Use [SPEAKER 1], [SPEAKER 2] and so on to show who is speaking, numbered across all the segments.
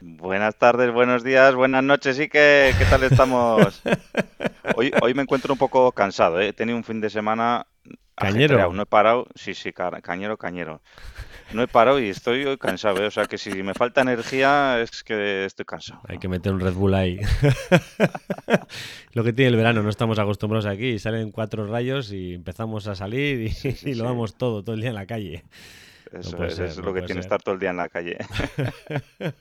[SPEAKER 1] Buenas tardes, buenos días, buenas noches y que qué tal estamos. Hoy, hoy me encuentro un poco cansado, ¿eh? he tenido un fin de semana
[SPEAKER 2] Cañero.
[SPEAKER 1] ajetreado, no he parado, sí, sí, ca- cañero, cañero. No he parado y estoy hoy cansado, ¿eh? o sea que si me falta energía es que estoy cansado.
[SPEAKER 2] Hay que meter un Red Bull ahí. lo que tiene el verano, no estamos acostumbrados aquí. Salen cuatro rayos y empezamos a salir y,
[SPEAKER 1] sí,
[SPEAKER 2] y lo
[SPEAKER 1] sí.
[SPEAKER 2] vamos todo, todo el día en la calle.
[SPEAKER 1] Eso es,
[SPEAKER 2] ser,
[SPEAKER 1] es
[SPEAKER 2] no
[SPEAKER 1] lo que tiene
[SPEAKER 2] ser.
[SPEAKER 1] estar todo el día en la calle.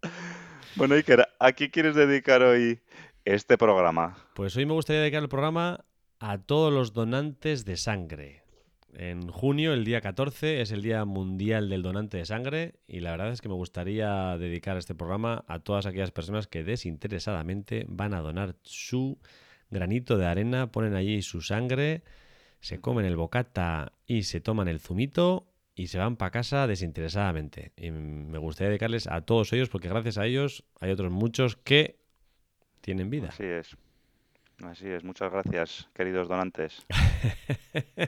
[SPEAKER 1] bueno, Iker, ¿a qué quieres dedicar hoy este programa?
[SPEAKER 2] Pues hoy me gustaría dedicar el programa a todos los donantes de sangre. En junio, el día 14, es el Día Mundial del Donante de Sangre y la verdad es que me gustaría dedicar este programa a todas aquellas personas que desinteresadamente van a donar su granito de arena, ponen allí su sangre, se comen el bocata y se toman el zumito y se van para casa desinteresadamente. Y me gustaría dedicarles a todos ellos porque gracias a ellos hay otros muchos que tienen vida.
[SPEAKER 1] Así es. Así es. Muchas gracias, queridos donantes.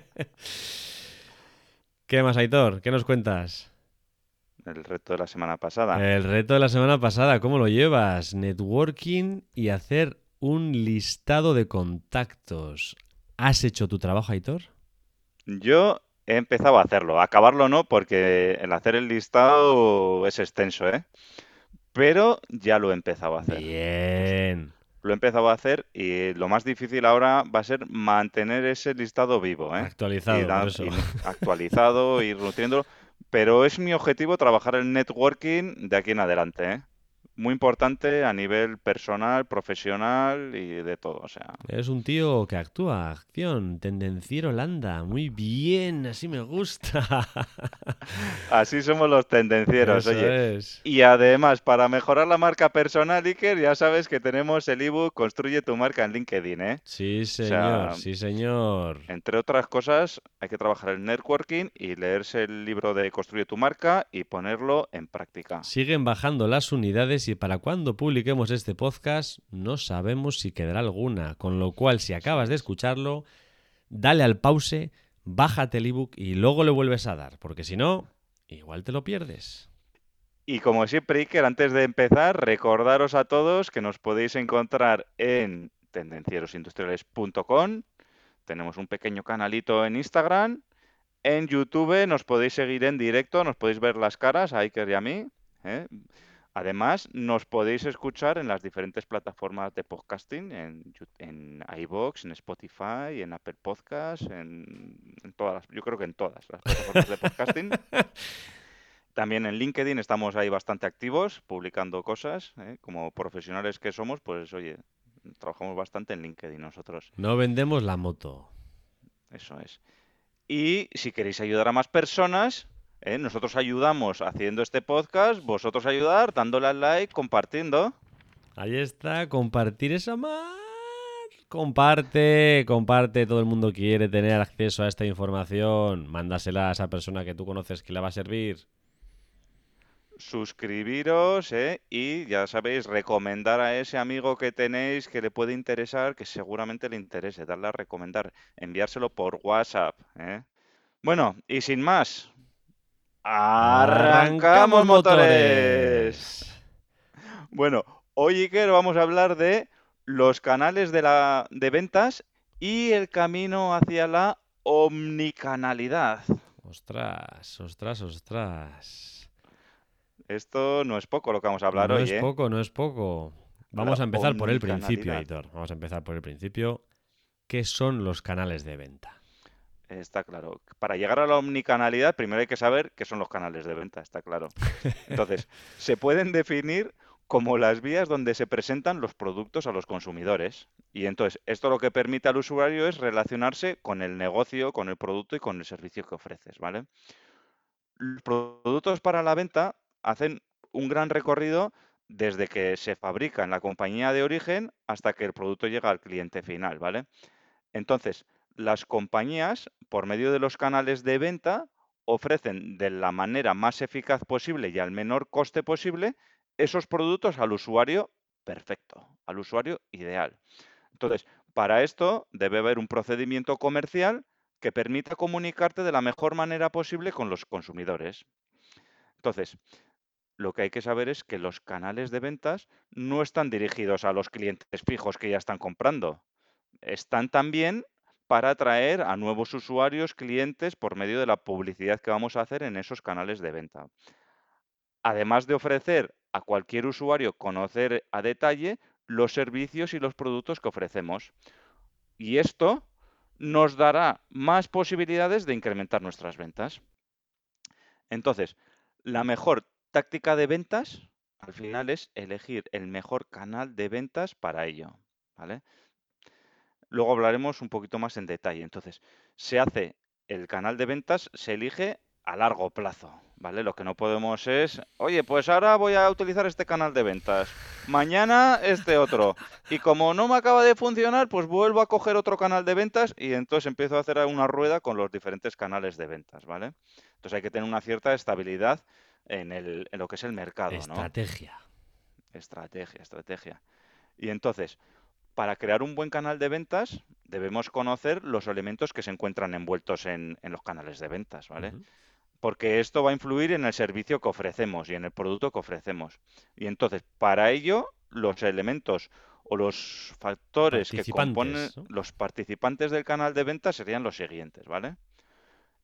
[SPEAKER 2] ¿Qué más, Aitor? ¿Qué nos cuentas?
[SPEAKER 1] El reto de la semana pasada.
[SPEAKER 2] El reto de la semana pasada, ¿cómo lo llevas? Networking y hacer un listado de contactos. ¿Has hecho tu trabajo, Aitor?
[SPEAKER 1] Yo he empezado a hacerlo. Acabarlo no, porque el hacer el listado es extenso, ¿eh? Pero ya lo he empezado a hacer.
[SPEAKER 2] Bien.
[SPEAKER 1] Lo he empezado a hacer y lo más difícil ahora va a ser mantener ese listado vivo, ¿eh?
[SPEAKER 2] Actualizado,
[SPEAKER 1] Y da-
[SPEAKER 2] por eso.
[SPEAKER 1] y actualizado, ir nutriéndolo. Pero es mi objetivo trabajar el networking de aquí en adelante, ¿eh? Muy importante a nivel personal, profesional y de todo, o sea.
[SPEAKER 2] Eres un tío que actúa, acción, tendenciero Holanda. Muy bien, así me gusta.
[SPEAKER 1] Así somos los tendencieros,
[SPEAKER 2] Eso
[SPEAKER 1] oye.
[SPEAKER 2] es.
[SPEAKER 1] Y además, para mejorar la marca personal, Iker, ya sabes que tenemos el ebook Construye tu marca en LinkedIn, ¿eh?
[SPEAKER 2] Sí, señor,
[SPEAKER 1] sea,
[SPEAKER 2] sí, señor.
[SPEAKER 1] Entre otras cosas, hay que trabajar el networking y leerse el libro de Construye tu marca y ponerlo en práctica.
[SPEAKER 2] Siguen bajando las unidades y para cuando publiquemos este podcast no sabemos si quedará alguna, con lo cual si acabas de escucharlo, dale al pause, bájate el ebook y luego le vuelves a dar, porque si no, igual te lo pierdes.
[SPEAKER 1] Y como siempre, Iker, antes de empezar, recordaros a todos que nos podéis encontrar en tendencierosindustriales.com. Tenemos un pequeño canalito en Instagram. En YouTube nos podéis seguir en directo, nos podéis ver las caras a Iker y a mí. ¿eh? Además, nos podéis escuchar en las diferentes plataformas de podcasting, en, en iVoox, en Spotify, en Apple Podcasts, en, en todas, las- yo creo que en todas las plataformas de podcasting. También en LinkedIn estamos ahí bastante activos, publicando cosas. ¿eh? Como profesionales que somos, pues oye, trabajamos bastante en LinkedIn nosotros.
[SPEAKER 2] No vendemos la moto.
[SPEAKER 1] Eso es. Y si queréis ayudar a más personas, ¿eh? nosotros ayudamos haciendo este podcast, vosotros ayudar dándole al like, compartiendo.
[SPEAKER 2] Ahí está, compartir esa más. Comparte, comparte, todo el mundo quiere tener acceso a esta información. Mándasela a esa persona que tú conoces que le va a servir.
[SPEAKER 1] suscribiros ¿eh? y ya sabéis, recomendar a ese amigo que tenéis que le puede interesar, que seguramente le interese, darle a recomendar, enviárselo por WhatsApp. ¿eh? Bueno, y sin más, arrancamos motores. Bueno, hoy Iker vamos a hablar de los canales de, la, de ventas y el camino hacia la omnicanalidad.
[SPEAKER 2] Ostras, ostras, ostras.
[SPEAKER 1] Esto no es poco lo que vamos a hablar
[SPEAKER 2] no
[SPEAKER 1] hoy,
[SPEAKER 2] es
[SPEAKER 1] ¿eh?
[SPEAKER 2] poco, no es poco. Vamos
[SPEAKER 1] La
[SPEAKER 2] a empezar por el principio. Aitor. Vamos a empezar por el principio. ¿Qué son los canales de venta?
[SPEAKER 1] Está claro. Para llegar a la omnicanalidad, primero hay que saber qué son los canales de venta, está claro. Entonces, se pueden definir como las vías donde se presentan los productos a los consumidores. Y entonces, esto lo que permite al usuario es relacionarse con el negocio, con el producto y con el servicio que ofreces, ¿vale? Los productos para la venta hacen un gran recorrido desde que se fabrica en la compañía de origen hasta que el producto llega al cliente final, ¿vale? Entonces, las compañías, por medio de los canales de venta, ofrecen de la manera más eficaz posible y al menor coste posible esos productos al usuario perfecto, al usuario ideal. Entonces, para esto debe haber un procedimiento comercial que permita comunicarte de la mejor manera posible con los consumidores. Entonces, lo que hay que saber es que los canales de ventas no están dirigidos a los clientes fijos que ya están comprando. Están también para atraer a nuevos usuarios, clientes, por medio de la publicidad que vamos a hacer en esos canales de venta. Además de ofrecer a cualquier usuario conocer a detalle los servicios y los productos que ofrecemos. Y esto nos dará más posibilidades de incrementar nuestras ventas. Entonces, la mejor táctica de ventas al final es elegir el mejor canal de ventas para ello. ¿vale? Luego hablaremos un poquito más en detalle. Entonces, se hace el canal de ventas, se elige a largo plazo, ¿vale? Lo que no podemos es, oye, pues ahora voy a utilizar este canal de ventas, mañana este otro, y como no me acaba de funcionar, pues vuelvo a coger otro canal de ventas y entonces empiezo a hacer una rueda con los diferentes canales de ventas, ¿vale? Entonces hay que tener una cierta estabilidad en, el, en lo que es el mercado, ¿no?
[SPEAKER 2] Estrategia.
[SPEAKER 1] Estrategia, estrategia. Y entonces, para crear un buen canal de ventas, debemos conocer los elementos que se encuentran envueltos en, en los canales de ventas, ¿vale? Porque esto va a influir en el servicio que ofrecemos y en el producto que ofrecemos. Y entonces, para ello, los elementos o los factores que componen los participantes del canal de venta serían los siguientes, ¿vale?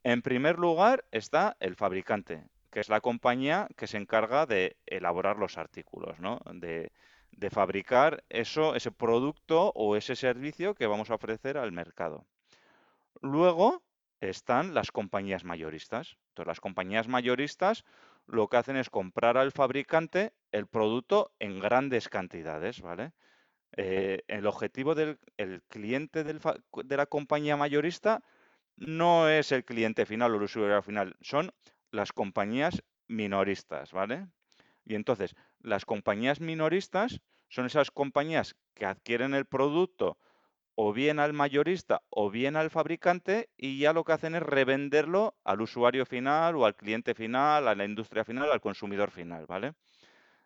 [SPEAKER 1] En primer lugar está el fabricante, que es la compañía que se encarga de elaborar los artículos, ¿no? De, de fabricar eso, ese producto o ese servicio que vamos a ofrecer al mercado. Luego están las compañías mayoristas. Entonces, las compañías mayoristas lo que hacen es comprar al fabricante el producto en grandes cantidades, ¿vale? Eh, el objetivo del el cliente del de la compañía mayorista no es el cliente final o el usuario final, son las compañías minoristas, ¿vale? Y entonces, las compañías minoristas son esas compañías que adquieren el producto o bien al mayorista o bien al fabricante y ya lo que hacen es revenderlo al usuario final o al cliente final, a la industria final, al consumidor final, ¿vale?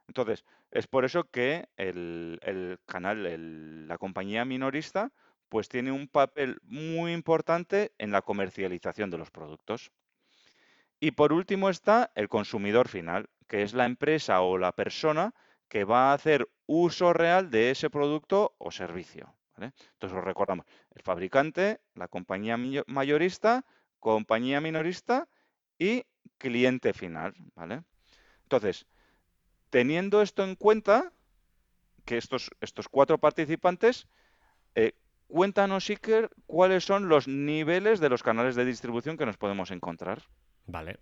[SPEAKER 1] Entonces, es por eso que el, el canal, la compañía minorista, pues tiene un papel muy importante en la comercialización de los productos. Y por último está el consumidor final, que es la empresa o la persona que va a hacer uso real de ese producto o servicio. Entonces os recordamos, el fabricante, la compañía mayorista, compañía minorista y cliente final. ¿vale? Entonces, teniendo esto en cuenta, que estos, estos cuatro participantes, eh, cuéntanos, Iker, cuáles son los niveles de los canales de distribución que nos podemos encontrar.
[SPEAKER 2] Vale.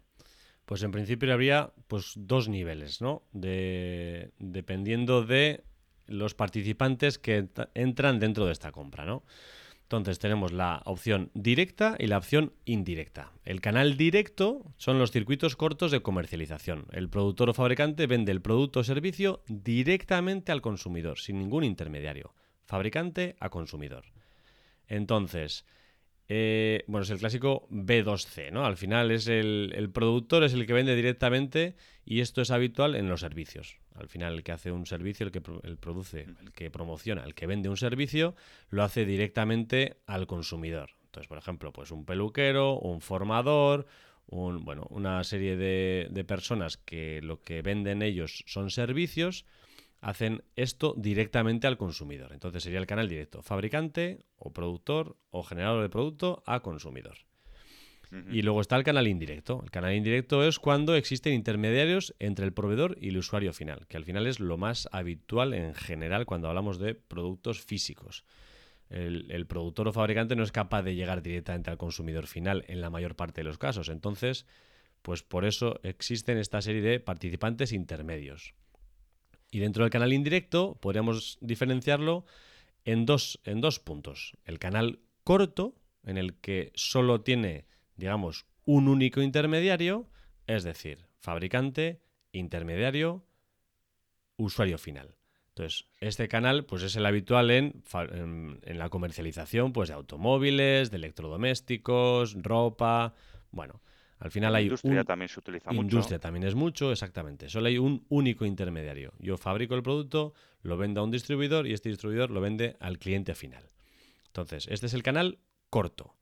[SPEAKER 2] Pues en principio habría pues dos niveles, ¿no? De, dependiendo de los participantes que ent- entran dentro de esta compra, ¿no? Entonces tenemos la opción directa y la opción indirecta. El canal directo son los circuitos cortos de comercialización. El productor o fabricante vende el producto o servicio directamente al consumidor, sin ningún intermediario. Fabricante a consumidor. Entonces, eh, bueno, es el clásico B2C, ¿no? Al final es el, el productor es el que vende directamente y esto es habitual en los servicios. Al final el que hace un servicio, el que produce, el que promociona, el que vende un servicio, lo hace directamente al consumidor. Entonces, por ejemplo, pues un peluquero, un formador, un, bueno, una serie de personas que lo que venden ellos son servicios, hacen esto directamente al consumidor. Entonces sería el canal directo, fabricante o productor o generador de producto a consumidor. Y luego está el canal indirecto. El canal indirecto es cuando existen intermediarios entre el proveedor y el usuario final, que al final es lo más habitual en general cuando hablamos de productos físicos. El, el productor o fabricante no es capaz de llegar directamente al consumidor final en la mayor parte de los casos. Entonces, pues por eso existen esta serie de participantes intermedios. Y dentro del canal indirecto podríamos diferenciarlo en dos, en dos puntos. El canal corto, en el que solo tiene, digamos, un único intermediario, es decir, fabricante, intermediario, usuario final. Entonces, este canal pues, es el habitual en, en, la comercialización pues, de automóviles, de electrodomésticos, ropa. Bueno, al final hay.
[SPEAKER 1] Industria también se utiliza mucho.
[SPEAKER 2] Industria también es mucho, exactamente. Solo hay un único intermediario. Yo fabrico el producto, lo vendo a un distribuidor y este distribuidor lo vende al cliente final. Entonces, este es el canal corto.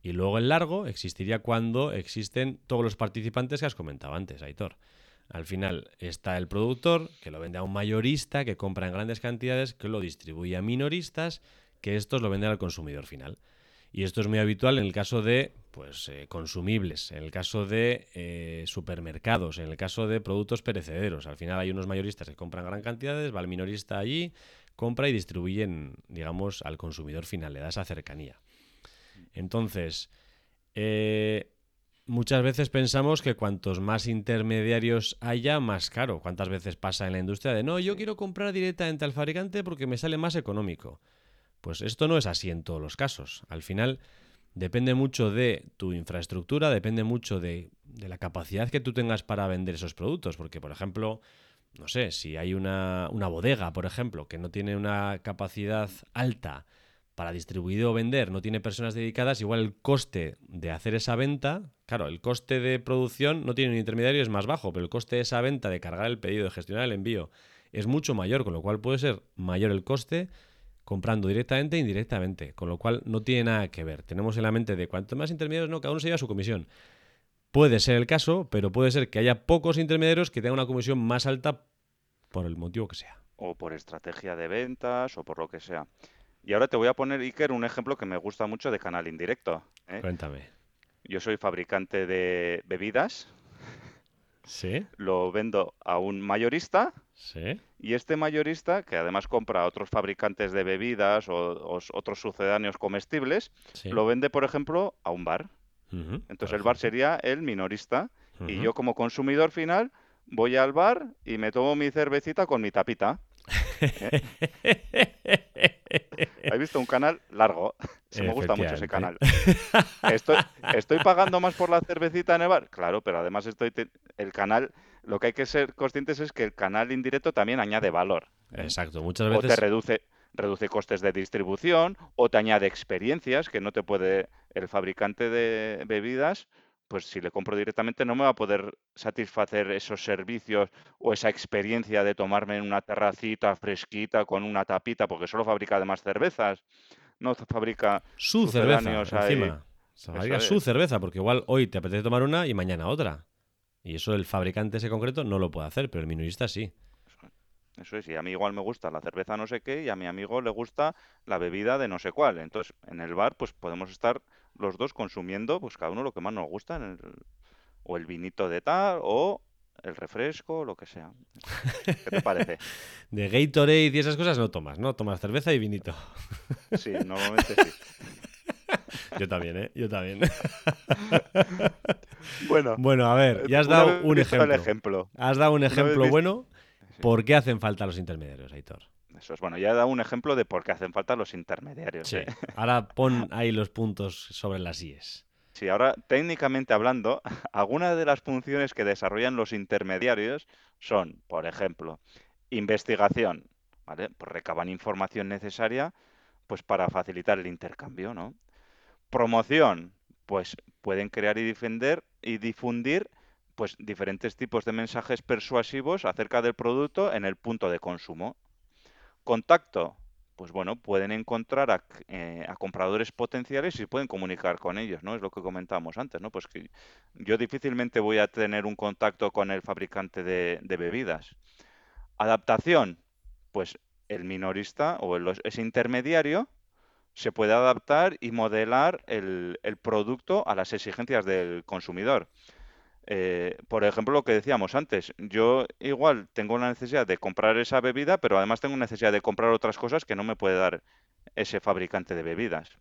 [SPEAKER 2] Y luego el largo existiría cuando existen todos los participantes que has comentado antes, Aitor. Al final está el productor, que lo vende a un mayorista, que compra en grandes cantidades, que lo distribuye a minoristas, que estos lo venden al consumidor final. Y esto es muy habitual en el caso de pues, eh, consumibles, en el caso de eh, supermercados, en el caso de productos perecederos. Al final hay unos mayoristas que compran gran cantidades, va el minorista allí, compra y distribuyen, digamos, al consumidor final, le da esa cercanía. Entonces, eh, muchas veces pensamos que cuantos más intermediarios haya, más caro. ¿Cuántas veces pasa en la industria de no, yo quiero comprar directamente al fabricante porque me sale más económico? Pues esto no es así en todos los casos. Al final depende mucho de tu infraestructura, depende mucho de, la capacidad que tú tengas para vender esos productos. Porque, por ejemplo, no sé, si hay una, una bodega, por ejemplo, que no tiene una capacidad alta para distribuir o vender no tiene personas dedicadas, igual el coste de hacer esa venta, claro, el coste de producción no tiene un intermediario, es más bajo, pero el coste de esa venta, de cargar el pedido, de gestionar el envío, es mucho mayor, con lo cual puede ser mayor el coste comprando directamente e indirectamente, con lo cual no tiene nada que ver. Tenemos en la mente de cuanto más intermediarios, no, cada uno se lleva su comisión. Puede ser el caso, pero puede ser que haya pocos intermediarios que tengan una comisión más alta por el motivo que sea.
[SPEAKER 1] O por estrategia de ventas o por lo que sea. Y ahora te voy a poner, Iker, un ejemplo que me gusta mucho de canal indirecto. ¿eh?
[SPEAKER 2] Cuéntame.
[SPEAKER 1] Yo soy fabricante de bebidas.
[SPEAKER 2] Sí.
[SPEAKER 1] Lo vendo a un mayorista.
[SPEAKER 2] Sí.
[SPEAKER 1] Y este mayorista, que además compra a otros fabricantes de bebidas o, otros sucedáneos comestibles, lo vende, por ejemplo, a un bar. Entonces el bar sería el minorista. Y yo como consumidor final voy al bar y me tomo mi cervecita con mi tapita. ¿Has visto un canal largo? me gusta mucho ese canal. Estoy, pagando más por la cervecita en el bar? Claro, pero además estoy el canal, lo que hay que ser conscientes es que el canal indirecto también añade valor.
[SPEAKER 2] Exacto, muchas veces.
[SPEAKER 1] O te reduce, reduce costes de distribución, o te añade experiencias que no te puede el fabricante de bebidas pues si le compro directamente no me va a poder satisfacer esos servicios o esa experiencia de tomarme en una terracita fresquita con una tapita, porque solo fabrica además cervezas, no fabrica
[SPEAKER 2] su cerveza encima. Fabrica su cerveza, porque igual hoy te apetece tomar una y mañana otra. Y eso el fabricante ese concreto no lo puede hacer, pero el minorista sí.
[SPEAKER 1] Eso es, y a mí igual me gusta la cerveza no sé qué y a mi amigo le gusta la bebida de no sé cuál. Entonces, en el bar pues podemos estar los dos consumiendo pues cada uno lo que más nos gusta, o el vinito de tal, o el refresco, lo que sea. ¿Qué te parece?
[SPEAKER 2] de Gatorade y esas cosas no tomas, ¿no? Tomas cerveza y vinito.
[SPEAKER 1] sí, normalmente sí.
[SPEAKER 2] Yo también, ¿eh? Yo también.
[SPEAKER 1] bueno,
[SPEAKER 2] bueno, a ver, ya has dado un ejemplo.
[SPEAKER 1] ejemplo.
[SPEAKER 2] Has dado un ejemplo bueno. ¿Por qué hacen falta los intermediarios, Aitor?
[SPEAKER 1] Eso es bueno, ya he dado un ejemplo de por qué hacen falta los intermediarios.
[SPEAKER 2] Sí.
[SPEAKER 1] ¿eh?
[SPEAKER 2] Ahora pon ahí los puntos sobre las IES.
[SPEAKER 1] Sí, ahora técnicamente hablando, algunas de las funciones que desarrollan los intermediarios son, por ejemplo, investigación, ¿vale? Pues recaban información necesaria pues para facilitar el intercambio, ¿no? Promoción, pues pueden crear y defender y difundir pues diferentes tipos de mensajes persuasivos acerca del producto en el punto de consumo. Contacto, pues bueno, pueden encontrar a, eh, compradores potenciales y pueden comunicar con ellos, ¿no? Es lo que comentábamos antes, ¿no? Pues que yo difícilmente voy a tener un contacto con el fabricante de, bebidas. Adaptación, pues el minorista o ese intermediario se puede adaptar y modelar el producto a las exigencias del consumidor. Eh, por ejemplo, lo que decíamos antes, yo igual tengo la necesidad de comprar esa bebida, pero además tengo necesidad de comprar otras cosas que no me puede dar ese fabricante de bebidas.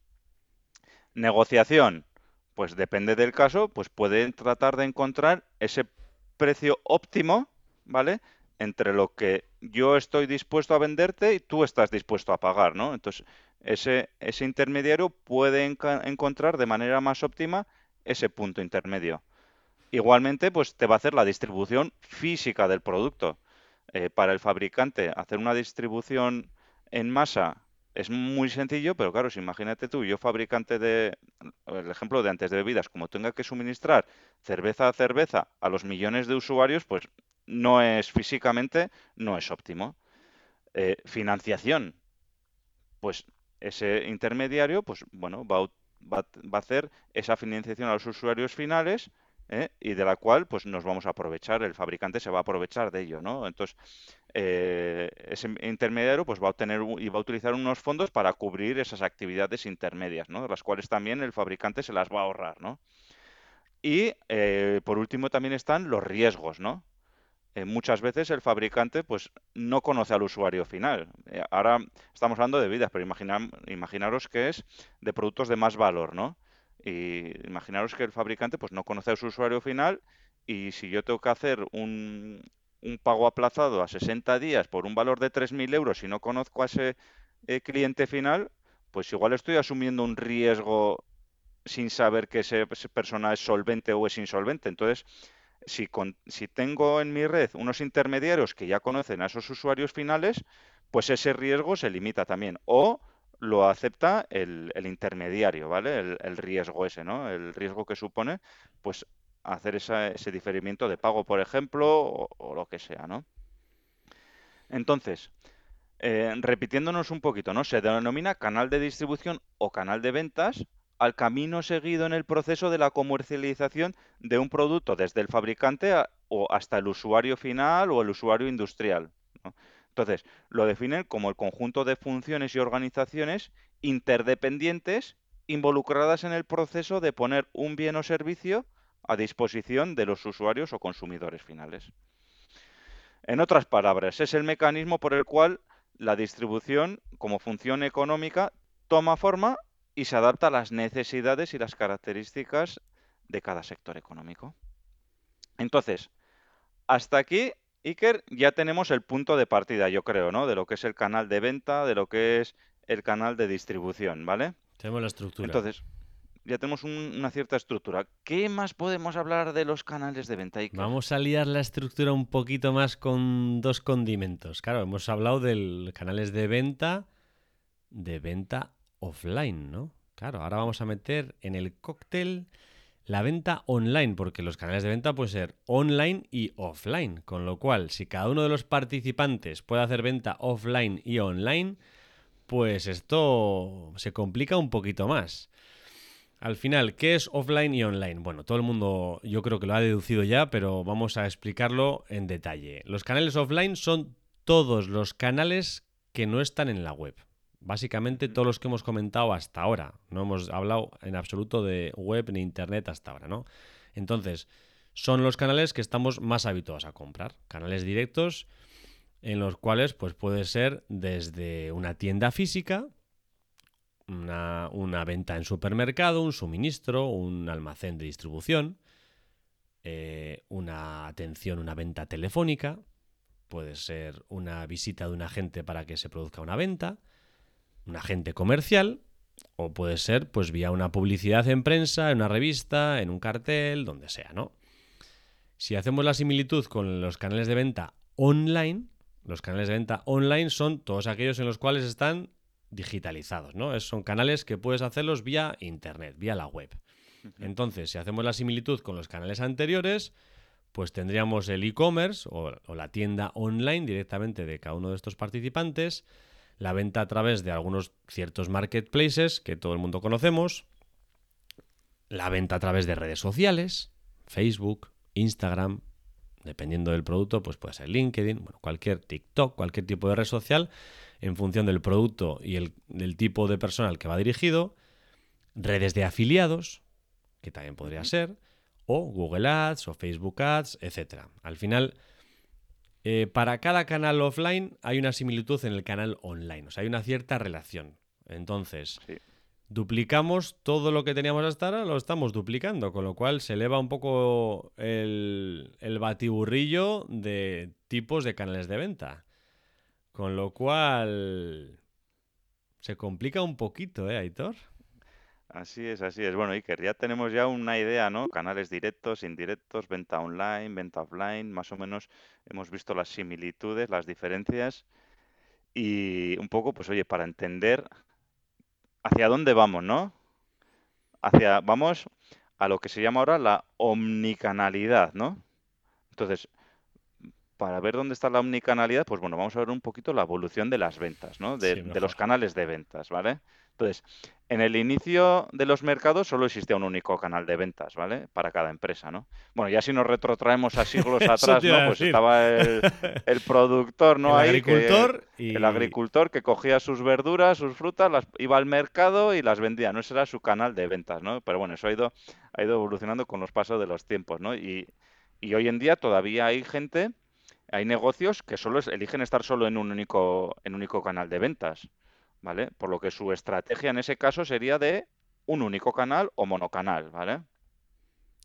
[SPEAKER 1] Negociación, pues depende del caso, pues pueden tratar de encontrar ese precio óptimo, ¿vale? Entre lo que yo estoy dispuesto a venderte y tú estás dispuesto a pagar, ¿no? Entonces, ese, ese intermediario puede encontrar de manera más óptima ese punto intermedio. Igualmente, pues te va a hacer la distribución física del producto. eh, para el fabricante hacer una distribución en masa es muy sencillo, pero claro, si imagínate tú, yo fabricante de, el ejemplo de antes de bebidas, como tenga que suministrar cerveza a cerveza a los millones de usuarios, pues no es físicamente, no es óptimo. Eh, financiación, pues ese intermediario, pues bueno, va a, va a hacer esa financiación a los usuarios finales ¿eh? y de la cual pues nos vamos a aprovechar, el fabricante se va a aprovechar de ello, ¿no? Entonces, eh, ese intermediario pues va a obtener y va a utilizar unos fondos para cubrir esas actividades intermedias, ¿no? Las cuales también el fabricante se las va a ahorrar, ¿no? Y eh, por último también están los riesgos, ¿no? muchas veces el fabricante pues no conoce al usuario final. ahora estamos hablando de vidas, pero imaginaros que es de productos de más valor, ¿no? Y imaginaros que el fabricante pues no conoce a su usuario final y si yo tengo que hacer un, un pago aplazado a 60 días por un valor de 3.000 euros y no conozco a ese eh, cliente final, pues igual estoy asumiendo un riesgo sin saber que esa persona es solvente o es insolvente. Entonces, si, con, si tengo en mi red unos intermediarios que ya conocen a esos usuarios finales, pues ese riesgo se limita también. O lo acepta el, intermediario, ¿vale? El, riesgo ese, ¿no? El riesgo que supone, pues, hacer ese diferimiento de pago, por ejemplo, o, lo que sea, ¿no? Entonces, eh, repitiéndonos un poquito, ¿no? Se denomina canal de distribución o canal de ventas al camino seguido en el proceso de la comercialización de un producto desde el fabricante o hasta el usuario final o el usuario industrial. Entonces, lo definen como el conjunto de funciones y organizaciones interdependientes involucradas en el proceso de poner un bien o servicio a disposición de los usuarios o consumidores finales. En otras palabras, es el mecanismo por el cual la distribución como función económica toma forma y se adapta a las necesidades y las características de cada sector económico. Entonces, hasta aquí Iker, ya tenemos el punto de partida, yo creo, ¿no? De lo que es el canal de venta, de lo que es el canal de distribución, ¿vale?
[SPEAKER 2] Tenemos la estructura.
[SPEAKER 1] Entonces, ya tenemos una cierta estructura. ¿Qué más podemos hablar de los canales de venta? Iker?
[SPEAKER 2] Vamos a liar la estructura un poquito más con dos condimentos. Claro, hemos hablado de canales de venta, de venta offline, ¿no? Claro, ahora vamos a meter en el cóctel la venta online, porque los canales de venta pueden ser online y offline, con lo cual si cada uno de los participantes puede hacer venta offline y online, pues esto se complica un poquito más. Al final, ¿qué es offline y online? Bueno, todo el mundo yo creo que lo ha deducido ya, pero vamos a explicarlo en detalle. Los canales offline son todos los canales que no están en la web. Básicamente todos los que hemos comentado hasta ahora. No hemos hablado en absoluto de web ni internet hasta ahora, ¿no? Entonces, son los canales que estamos más habituados a comprar. Canales directos en los cuales pues puede ser desde una tienda física, una, venta en supermercado, un suministro, un almacén de distribución, eh, una atención, una venta telefónica, puede ser una visita de un agente para que se produzca una venta, un agente comercial o puede ser pues vía una publicidad en prensa, en una revista, en un cartel, donde sea, ¿no? Si hacemos la similitud con los canales de venta online, los canales de venta online son todos aquellos en los cuales están digitalizados, ¿no? Son canales que puedes hacerlos vía internet, vía la web. Entonces, si hacemos la similitud con los canales anteriores, pues tendríamos el e-commerce o, o, la tienda online directamente de cada uno de estos participantes, la venta a través de algunos ciertos marketplaces que todo el mundo conocemos, la venta a través de redes sociales, Facebook, Instagram, dependiendo del producto, pues puede ser LinkedIn, bueno, cualquier TikTok, cualquier tipo de red social, en función del producto y el, del tipo de persona al que va dirigido, redes de afiliados, que también podría ser, o Google Ads o Facebook Ads, etc. Al final, eh, para cada canal offline hay una similitud en el canal online, o sea, hay una cierta relación. Entonces, duplicamos todo lo que teníamos hasta ahora, lo estamos duplicando, con lo cual se eleva un poco el, el batiburrillo de tipos de canales de venta. Con lo cual se complica un poquito, ¿eh, Aitor?
[SPEAKER 1] Así es, así es. Bueno, Iker, ya tenemos ya una idea, ¿no? Canales directos, indirectos, venta online, venta offline, más o menos hemos visto las similitudes, las diferencias y un poco, pues oye, para entender hacia dónde vamos, ¿no? Hacia, vamos a lo que se llama ahora la omnicanalidad, ¿no? Entonces, para ver dónde está la omnicanalidad, pues bueno, vamos a ver un poquito la evolución de las ventas, ¿no? De,
[SPEAKER 2] Sí,
[SPEAKER 1] de los canales de ventas, ¿vale? Entonces, en el inicio de los mercados solo existía un único canal de ventas, ¿vale? Para cada empresa, ¿no? Bueno, ya si nos retrotraemos a siglos atrás, ¿no? Pues estaba el, el productor, ¿no?
[SPEAKER 2] El
[SPEAKER 1] Ahí que
[SPEAKER 2] agricultor
[SPEAKER 1] el
[SPEAKER 2] y...
[SPEAKER 1] agricultor que cogía sus verduras, sus frutas, las iba al mercado y las vendía, ¿no? Ese era su canal de ventas, ¿no? Pero bueno, eso ha ido, ha ido evolucionando con los pasos de los tiempos, ¿no? Y, y hoy en día todavía hay gente hay negocios que solo eligen estar solo en un único, en un único canal de ventas, ¿vale? Por lo que su estrategia en ese caso sería de un único canal o monocanal, ¿vale?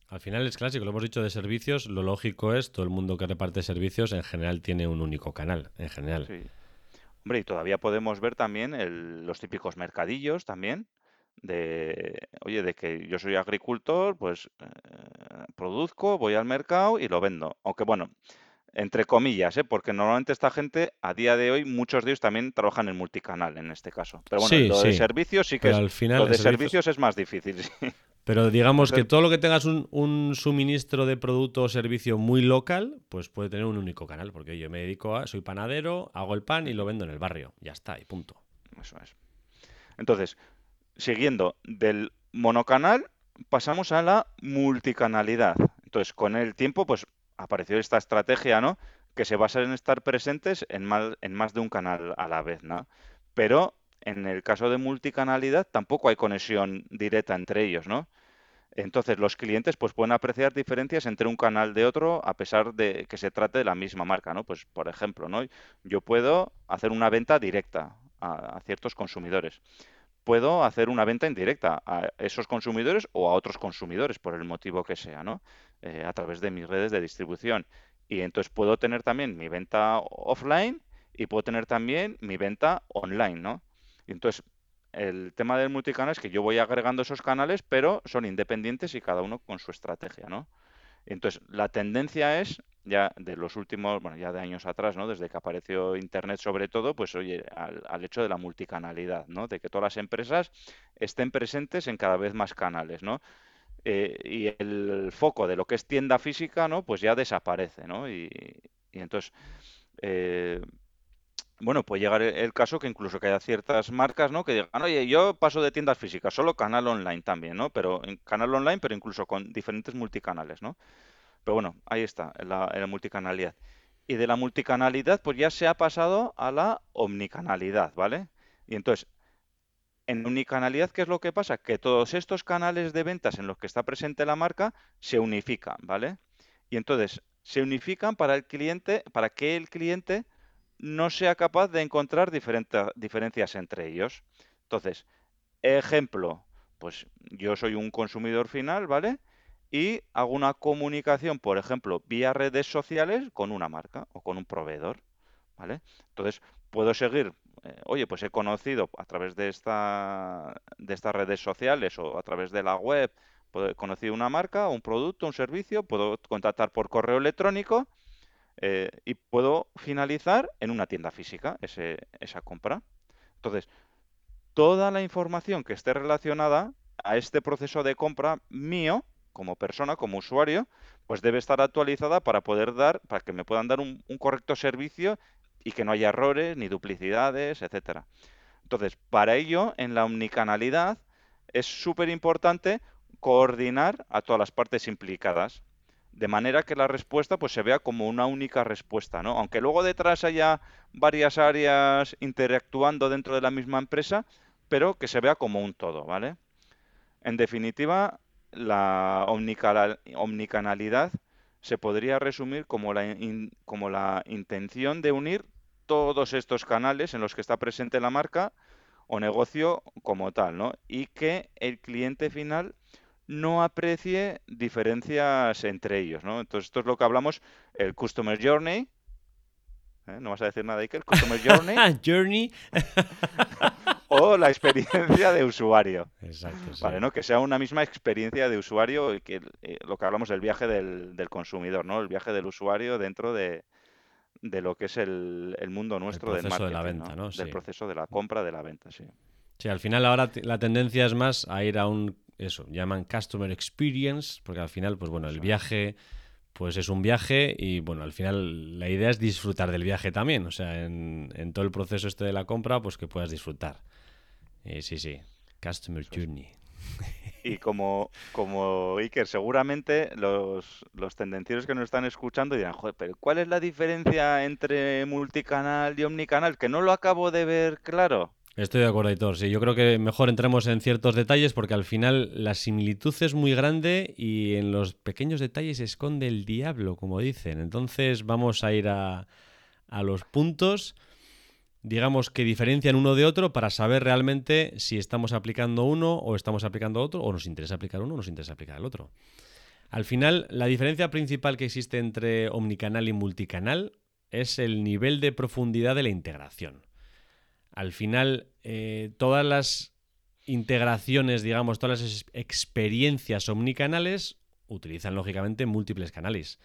[SPEAKER 2] Al final es clásico, lo hemos dicho de servicios, lo lógico es, todo el mundo que reparte servicios en general tiene un único canal, en general.
[SPEAKER 1] Sí. Hombre, y todavía podemos ver también el- los típicos mercadillos también, de, oye, de que yo soy agricultor, pues eh, produzco, voy al mercado y lo vendo. Aunque bueno, Entre comillas, ¿eh? Porque normalmente esta gente, a día de hoy, muchos de ellos también trabajan en multicanal en este caso. Pero bueno,
[SPEAKER 2] Sí,
[SPEAKER 1] lo de servicios sí que
[SPEAKER 2] pero
[SPEAKER 1] es,
[SPEAKER 2] al final
[SPEAKER 1] lo de
[SPEAKER 2] servicios...
[SPEAKER 1] servicios es más difícil, sí.
[SPEAKER 2] Pero digamos que todo lo que tengas un, un suministro de producto o servicio muy local, pues puede tener un único canal, porque yo me dedico a, soy panadero, hago el pan y lo vendo en el barrio, ya está, y punto.
[SPEAKER 1] eso es. Entonces, siguiendo del monocanal, pasamos a la multicanalidad. Entonces, con el tiempo, pues apareció esta estrategia, ¿no? Que se basa en estar presentes en más, en más de un canal a la vez, ¿no? Pero en el caso de multicanalidad tampoco hay conexión directa entre ellos, ¿no? Entonces, los clientes pues pueden apreciar diferencias entre un canal de otro a pesar de que se trate de la misma marca, ¿no? Pues, por ejemplo, ¿no? Yo puedo hacer una venta directa a, a ciertos consumidores. Puedo hacer una venta indirecta a esos consumidores o a otros consumidores, por el motivo que sea, ¿no? Eh, a través de mis redes de distribución. Y entonces puedo tener también mi venta offline y puedo tener también mi venta online, ¿no? Y entonces, el tema del multicanal es que yo voy agregando esos canales, pero son independientes y cada uno con su estrategia, ¿no? Entonces, la tendencia es, ya de los últimos, bueno, ya de años atrás, ¿no? Desde que apareció Internet sobre todo, pues oye, al, al hecho de la multicanalidad, ¿no? De que todas las empresas estén presentes en cada vez más canales, ¿no? Eh, y el foco de lo que es tienda física, ¿no? Pues ya desaparece, ¿no? Y, entonces, eh, bueno, puede llegar el caso que incluso que haya ciertas marcas, ¿no? Que digan, oye, yo paso de tiendas físicas, solo canal online también, ¿no? Pero en canal online, pero incluso con diferentes multicanales, ¿no? Pero bueno, ahí está, la, la multicanalidad. Y de la multicanalidad, pues ya se ha pasado a la omnicanalidad, ¿vale? Y entonces, en omnicanalidad, ¿qué es lo que pasa? Que todos estos canales de ventas en los que está presente la marca se unifican, ¿vale? Y entonces, se unifican para el cliente, para que el cliente no sea capaz de encontrar diferencias entre ellos. Entonces, Ejemplo, pues yo soy un consumidor final, ¿vale? Y hago una comunicación, por ejemplo, vía redes sociales con una marca o con un proveedor, ¿vale? Entonces, puedo seguir, eh, oye, pues he conocido a través de esta, de estas redes sociales o a través de la web, puedo- he conocido una marca, un producto, un servicio, puedo contactar por correo electrónico eh, y puedo finalizar en una tienda física ese- esa compra. Entonces, toda la información que esté relacionada a este proceso de compra mío, como persona, como usuario, pues debe estar actualizada para poder dar, para que me puedan dar un correcto servicio y que no haya errores ni duplicidades, etcétera. Entonces, para ello, en la omnicanalidad es súper importante coordinar a todas las partes implicadas, de manera que la respuesta pues se vea como una única respuesta, ¿no? Aunque luego detrás haya varias áreas interactuando dentro de la misma empresa, pero que se vea como un todo, ¿vale? En definitiva, la omnicanalidad se podría resumir como la, como la intención de unir todos estos canales en los que está presente la marca o negocio como tal, ¿no? Y que el cliente final no aprecie diferencias entre ellos, ¿no? Entonces, esto es lo que hablamos, el Customer Journey, ¿eh? No vas a decir nada, Iker. Customer Journey
[SPEAKER 2] Journey.
[SPEAKER 1] o la experiencia de usuario.
[SPEAKER 2] Exacto, sí.
[SPEAKER 1] Vale, ¿no? Que sea una misma experiencia de usuario y que eh, lo que hablamos del viaje del, del consumidor, ¿no? El viaje del usuario dentro de, de lo que es el, el mundo nuestro del
[SPEAKER 2] proceso de la venta, ¿no?
[SPEAKER 1] Del
[SPEAKER 2] Sí.
[SPEAKER 1] proceso de la compra, de la venta, sí.
[SPEAKER 2] Sí, al final ahora la tendencia es más a ir a un, eso, llaman Customer Experience, porque al final, pues bueno, el viaje, pues es un viaje y bueno, al final la idea es disfrutar del viaje también, o sea, en, en todo el proceso este de la compra, pues que puedas disfrutar. Y sí, sí, Customer Journey.
[SPEAKER 1] Y como, como Iker, seguramente los, los tendencieros que nos están escuchando dirán, joder, pero ¿cuál es la diferencia entre multicanal y omnicanal? Que no lo acabo de ver claro.
[SPEAKER 2] Estoy de acuerdo, Aitor. Sí, yo creo que mejor entremos en ciertos detalles porque al final la similitud es muy grande y en los pequeños detalles se esconde el diablo, como dicen. Entonces vamos a ir a, a los puntos, digamos, que diferencian uno de otro para saber realmente si estamos aplicando uno o estamos aplicando otro o nos interesa aplicar uno o nos interesa aplicar el otro. Al final, la diferencia principal que existe entre omnicanal y multicanal es el nivel de profundidad de la integración. Al final, eh, todas las integraciones, digamos, todas las ex- experiencias omnicanales utilizan lógicamente múltiples canales.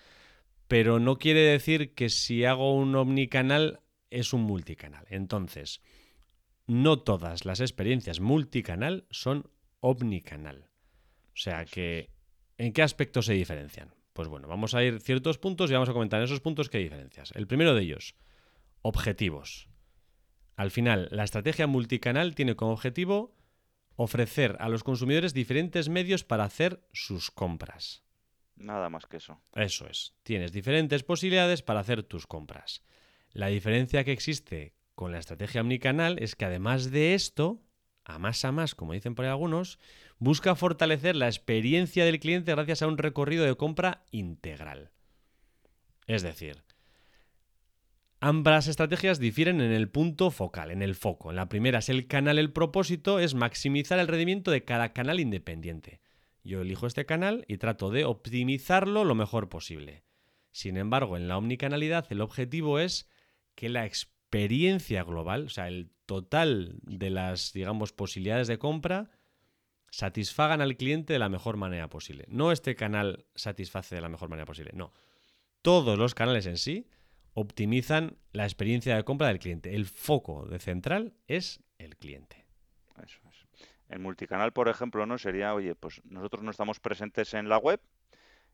[SPEAKER 2] Pero no quiere decir que si hago un omnicanal es un multicanal. Entonces, no todas las experiencias multicanal son omnicanal. O sea que, ¿en qué aspectos se diferencian? Pues bueno, vamos a ir ciertos puntos y vamos a comentar en esos puntos qué diferencias. El primero de ellos, objetivos. Al final, la estrategia multicanal tiene como objetivo ofrecer a los consumidores diferentes medios para hacer sus compras.
[SPEAKER 1] Nada más que eso.
[SPEAKER 2] Eso es, tienes diferentes posibilidades para hacer tus compras. La diferencia que existe con la estrategia omnicanal es que además de esto, a más a más, como dicen por ahí algunos, busca fortalecer la experiencia del cliente gracias a un recorrido de compra integral. Es decir, ambas estrategias difieren en el punto focal, en el foco. En la primera es el canal, el propósito es maximizar el rendimiento de cada canal independiente. Yo elijo este canal y trato de optimizarlo lo mejor posible. Sin embargo, en la omnicanalidad el objetivo es que la experiencia global, o sea, el total de las, digamos, posibilidades de compra, satisfagan al cliente de la mejor manera posible. No este canal satisface de la mejor manera posible, no. Todos los canales en sí optimizan la experiencia de compra del cliente. El foco de central es el cliente.
[SPEAKER 1] Eso es. En multicanal, por ejemplo, ¿no? Sería, oye, pues nosotros no estamos presentes en la web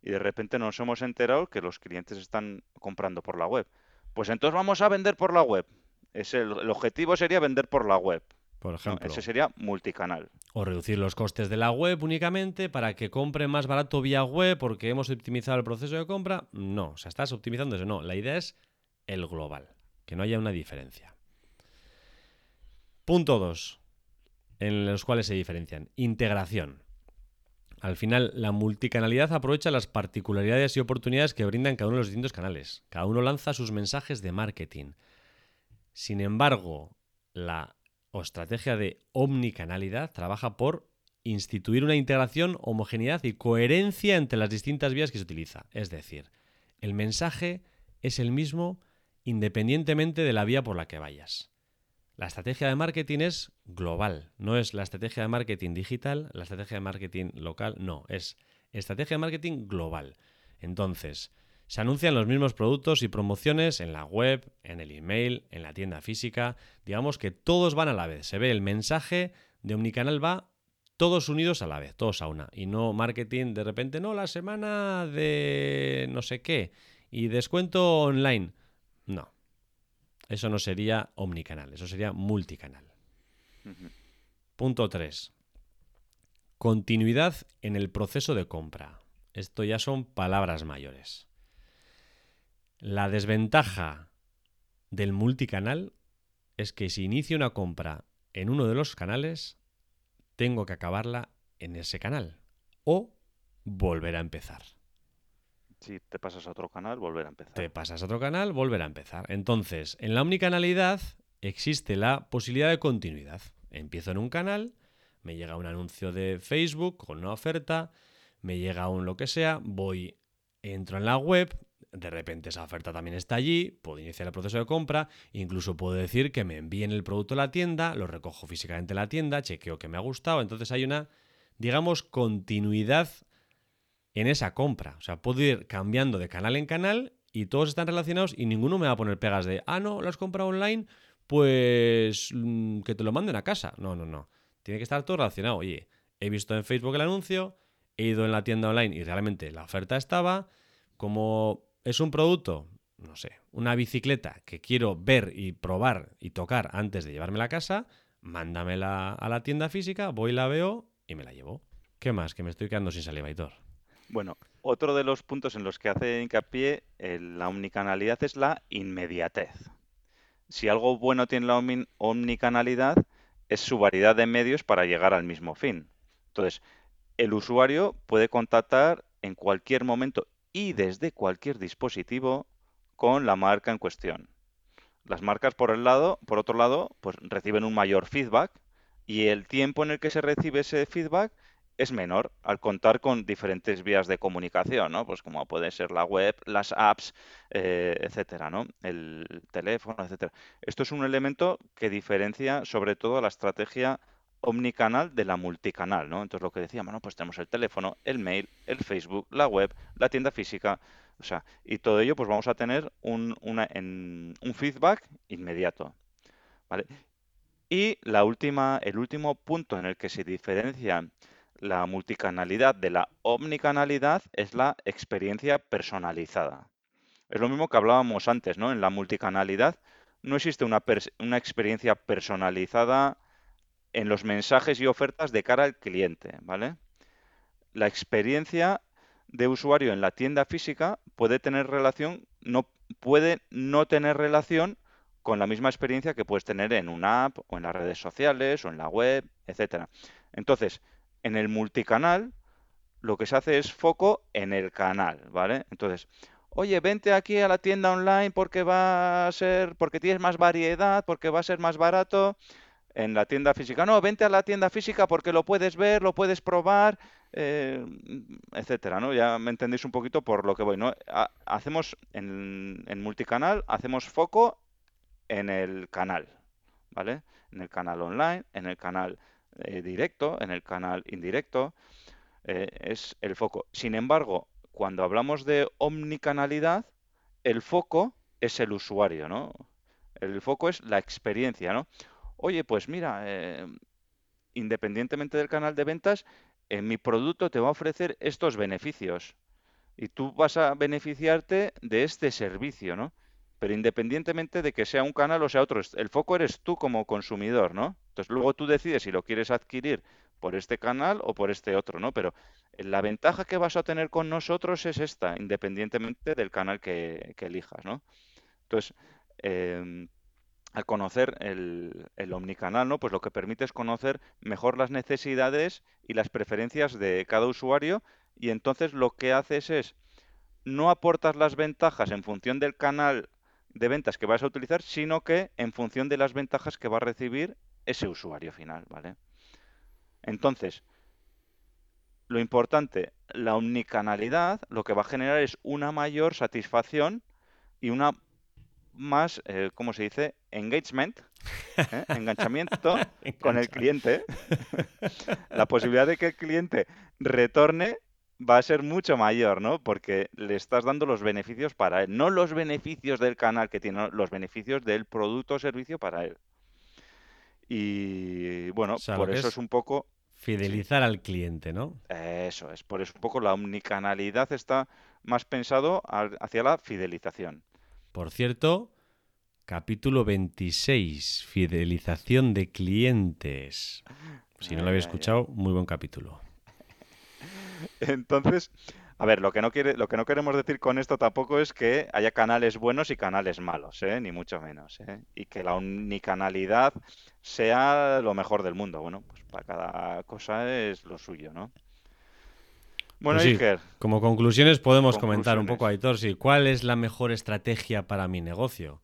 [SPEAKER 1] y de repente nos hemos enterado que los clientes están comprando por la web. Pues entonces vamos a vender por la web. Es el, el objetivo sería vender por la web.
[SPEAKER 2] Por
[SPEAKER 1] ¿no?
[SPEAKER 2] ejemplo,
[SPEAKER 1] Ese sería multicanal.
[SPEAKER 2] o reducir los costes de la web únicamente para que compre más barato vía web porque hemos optimizado el proceso de compra. No, o sea, estás optimizando eso. No, la idea es el global, que no haya una diferencia. Punto 2, en los cuales se diferencian. Integración. Al final, la multicanalidad aprovecha las particularidades y oportunidades que brindan cada uno de los distintos canales. Cada uno lanza sus mensajes de marketing. Sin embargo, la estrategia de omnicanalidad trabaja por instituir una integración, homogeneidad y coherencia entre las distintas vías que se utiliza. Es decir, el mensaje es el mismo independientemente de la vía por la que vayas. La estrategia de marketing es global, no es la estrategia de marketing digital, la estrategia de marketing local, no, es estrategia de marketing global. Entonces, se anuncian los mismos productos y promociones en la web, en el email, en la tienda física. Digamos que todos van a la vez. Se ve el mensaje de Omnicanal va todos unidos a la vez, todos a una. Y no marketing de repente, no, la semana de no sé qué y descuento online. No. Eso no sería omnicanal, eso sería multicanal. Punto 3. Continuidad en el proceso de compra. Esto ya son palabras mayores. La desventaja del multicanal es que si inicio una compra en uno de los canales, tengo que acabarla en ese canal o volver a empezar.
[SPEAKER 1] Si te pasas a otro canal, volver a empezar.
[SPEAKER 2] Te pasas a otro canal, volver a empezar. Entonces, en la omnicanalidad existe la posibilidad de continuidad. Empiezo en un canal, me llega un anuncio de Facebook con una oferta, me llega un lo que sea, voy, entro en la web, de repente esa oferta también está allí, puedo iniciar el proceso de compra, incluso puedo decir que me envíen el producto a la tienda, lo recojo físicamente en la tienda, chequeo que me ha gustado, entonces hay una, digamos, continuidad en esa compra. O sea, puedo ir cambiando de canal en canal y todos están relacionados y ninguno me va a poner pegas de, ah, no, lo has comprado online, pues mm, que te lo manden a casa. No, no, no. Tiene que estar todo relacionado. Oye, he visto en Facebook el anuncio, he ido en la tienda online y realmente la oferta estaba. Como es un producto, no sé, una bicicleta que quiero ver y probar y tocar antes de llevármela a casa, mándamela a la tienda física, voy, la veo y me la llevo. ¿Qué más? Que me estoy quedando sin saliva, Hitor.
[SPEAKER 1] Bueno, otro de los puntos en los que hace hincapié la omnicanalidad es la inmediatez. Si algo bueno tiene la omnicanalidad es su variedad de medios para llegar al mismo fin. Entonces, el usuario puede contactar en cualquier momento y desde cualquier dispositivo con la marca en cuestión. Las marcas por el lado, por otro lado, pues reciben un mayor feedback y el tiempo en el que se recibe ese feedback es menor al contar con diferentes vías de comunicación, ¿no? Pues como puede ser la web, las apps, eh, etcétera, ¿no? El teléfono, etcétera. Esto es un elemento que diferencia sobre todo la estrategia omnicanal de la multicanal, ¿no? Entonces lo que decíamos, ¿no? Pues tenemos el teléfono, el mail, el Facebook, la web, la tienda física, o sea, y todo ello pues vamos a tener un, feedback inmediato. Y la última, el último punto en el que se diferencian la multicanalidad de la omnicanalidad es la experiencia personalizada. Es lo mismo que hablábamos antes, ¿no? En la multicanalidad no existe una, una experiencia personalizada en los mensajes y ofertas de cara al cliente, ¿vale? La experiencia de usuario en la tienda física puede tener relación, no puede no tener relación con la misma experiencia que puedes tener en una app o en las redes sociales o en la web, etcétera. Entonces, en el multicanal lo que se hace es foco en el canal, ¿vale? Entonces, oye, vente aquí a la tienda online porque va a ser, porque tienes más variedad, porque va a ser más barato. En la tienda física, no, vente a la tienda física porque lo puedes ver, lo puedes probar, eh, etcétera, ¿no? Ya me entendéis un poquito por lo que voy, ¿no? hacemos en, en multicanal, hacemos foco en el canal, ¿vale? En el canal online, en el canal eh, directo, en el canal indirecto, eh, es el foco. Sin embargo, cuando hablamos de omnicanalidad, el foco es el usuario, ¿no? El foco es la experiencia, ¿no? Oye, pues mira, eh, independientemente del canal de ventas, en mi producto te va a ofrecer estos beneficios y tú vas a beneficiarte de este servicio, ¿no? pero independientemente de que sea un canal o sea otro, el foco eres tú como consumidor, ¿no? Entonces luego tú decides si lo quieres adquirir por este canal o por este otro, ¿no? Pero la ventaja que vas a tener con nosotros es esta, independientemente del canal que, elijas, ¿no? Entonces, em, al conocer el, el, omnicanal, ¿no? Pues lo que permite es conocer mejor las necesidades y las preferencias de cada usuario y entonces lo que haces es no aportas las ventajas en función del canal de ventas que vas a utilizar, sino que en función de las ventajas que va a recibir ese usuario final, ¿vale? Entonces, lo importante, la omnicanalidad lo que va a generar es una mayor satisfacción y una más, eh, ¿cómo se dice? Engagement, ¿eh? enganchamiento con el cliente. la posibilidad de que el cliente retorne va a ser mucho mayor, ¿no? Porque le estás dando los beneficios para él, no los beneficios del canal que tiene, los beneficios del producto o servicio para él. Y bueno, por eso es, un poco...
[SPEAKER 2] Fidelizar al cliente, ¿no?
[SPEAKER 1] Eso es, por eso un poco la omnicanalidad está más pensado hacia la fidelización.
[SPEAKER 2] Por cierto, capítulo 26, fidelización de clientes. Si no lo había escuchado, muy buen capítulo.
[SPEAKER 1] Entonces, a ver, lo que no quiere, lo que no queremos decir con esto tampoco es que haya canales buenos y canales malos, ¿eh? ni mucho menos, ¿eh? y que la unicanalidad sea lo mejor del mundo. Bueno, pues para cada cosa es lo suyo, ¿no?
[SPEAKER 2] Bueno, pues Iker, como conclusiones podemos comentar un poco, Aitor, sí, ¿cuál es la mejor estrategia para mi negocio?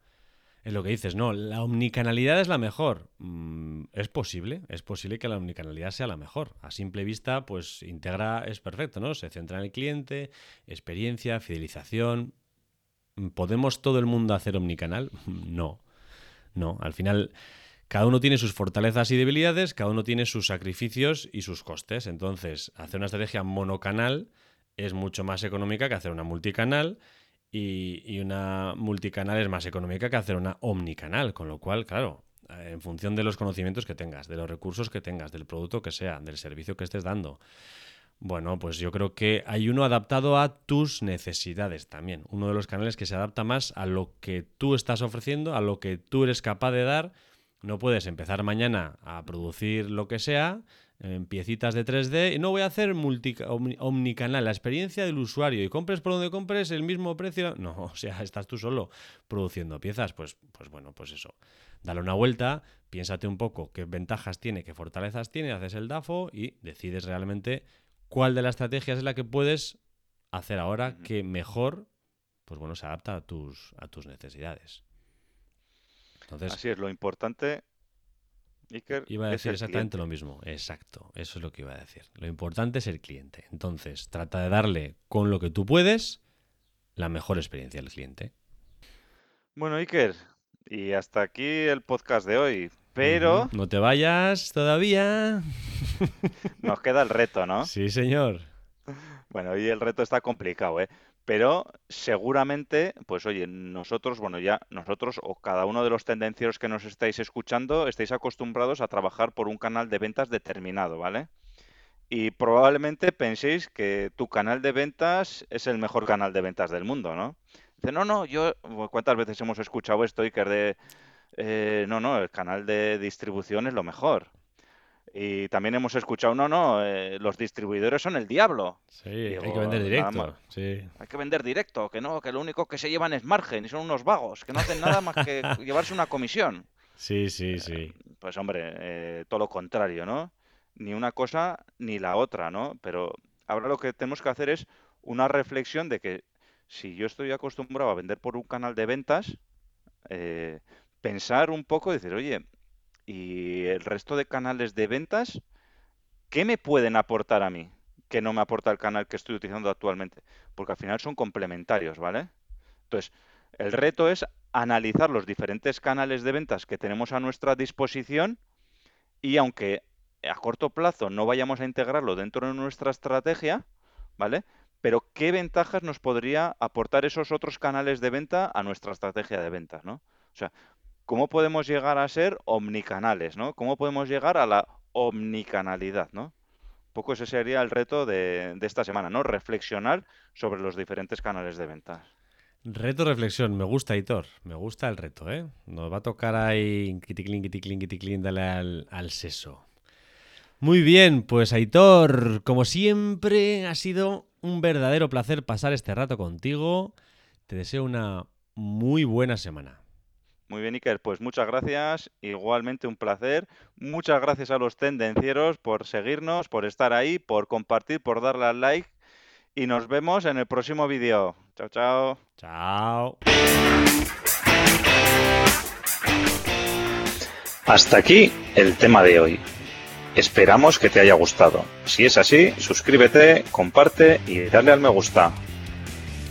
[SPEAKER 2] Es lo que dices, no, la omnicanalidad es la mejor. Mm, es posible, es posible que la omnicanalidad sea la mejor. A simple vista, pues integra, es perfecto, ¿no? Se centra en el cliente, experiencia, fidelización. ¿Podemos todo el mundo hacer omnicanal? No. No. Al final, cada uno tiene sus fortalezas y debilidades, cada uno tiene sus sacrificios y sus costes. Entonces, hacer una estrategia monocanal es mucho más económica que hacer una multicanal. Y, una multicanal es más económica que hacer una omnicanal. Con lo cual, claro, en función de los conocimientos que tengas, de los recursos que tengas, del producto que sea, del servicio que estés dando. Bueno, pues yo creo que hay uno adaptado a tus necesidades también. Uno de los canales que se adapta más a lo que tú estás ofreciendo, a lo que tú eres capaz de dar. No puedes empezar mañana a producir lo que sea en piecitas de 3D y no voy a hacer multi, omnicanal, la experiencia del usuario y compres por donde compres el mismo precio. No, o sea, estás tú solo produciendo piezas. Pues, pues bueno, pues eso dale una vuelta, piénsate un poco qué ventajas tiene, qué fortalezas tiene, haces el DAFO y decides realmente cuál de las estrategias es la que puedes hacer ahora que mejor pues bueno, se adapta a tus, a tus necesidades.
[SPEAKER 1] Entonces, Así es, lo importante, Iker,
[SPEAKER 2] Iba a decir exactamente lo mismo, exacto, eso es lo que iba a decir. Lo importante es el cliente. Entonces, trata de darle con lo que tú puedes la mejor experiencia al cliente.
[SPEAKER 1] Bueno, Iker, y hasta aquí el podcast de hoy. Pero.
[SPEAKER 2] No te vayas todavía.
[SPEAKER 1] Nos queda el reto, ¿no?
[SPEAKER 2] Sí, señor.
[SPEAKER 1] Bueno, hoy el reto está complicado, ¿eh? Pero seguramente, pues oye, nosotros, bueno, ya nosotros o cada uno de los tendencieros que nos estáis escuchando, estáis acostumbrados a trabajar por un canal de ventas determinado, ¿vale? Y probablemente penséis que tu canal de ventas es el mejor canal de ventas del mundo, ¿no? Dice, no, no, yo, ¿cuántas veces hemos escuchado esto, Iker, de, eh, no, no, el canal de distribución es lo mejor? Y también hemos escuchado, no, no, eh, los distribuidores son el diablo.
[SPEAKER 2] Sí, hay que vender directo. Sí.
[SPEAKER 1] Hay que vender directo, que no, que lo único que se llevan es margen y son unos vagos, que no hacen nada más que llevarse una comisión.
[SPEAKER 2] Sí, sí, sí.
[SPEAKER 1] Eh, pues hombre, todo lo contrario, ¿no? Ni una cosa ni la otra, ¿no? Pero ahora lo que tenemos que hacer es una reflexión de que si yo estoy acostumbrado a vender por un canal de ventas, eh, pensar un poco y decir, oye, ¿y el resto de canales de ventas, qué me pueden aportar a mí? Que no me aporta el canal que estoy utilizando actualmente. Porque al final son complementarios, ¿vale? Entonces, el reto es analizar los diferentes canales de ventas que tenemos a nuestra disposición y aunque a corto plazo no vayamos a integrarlo dentro de nuestra estrategia, ¿vale? pero ¿qué ventajas nos podría aportar esos otros canales de venta a nuestra estrategia de ventas, ¿no? O sea, ¿cómo podemos llegar a ser omnicanales, ¿no? ¿Cómo podemos llegar a la omnicanalidad, ¿no? Un poco ese sería el reto de, esta semana, ¿no? Reflexionar sobre los diferentes canales de ventas.
[SPEAKER 2] Reto reflexión, me gusta, Hitor, me gusta el reto, ¿eh? Nos va a tocar ahí, kiticlin, kiticlin, kiticlin, dale al, al seso. Muy bien, pues Aitor, como siempre, ha sido un verdadero placer pasar este rato contigo. Te deseo una muy buena semana.
[SPEAKER 1] Muy bien, Iker, pues muchas gracias. Igualmente un placer. Muchas gracias a los tendencieros por seguirnos, por estar ahí, por compartir, por darle al like. Y nos vemos en el próximo vídeo. Chao, chao.
[SPEAKER 2] Chao.
[SPEAKER 1] Hasta aquí el tema de hoy. Esperamos que te haya gustado. Si es así, suscríbete, comparte y dale al me gusta.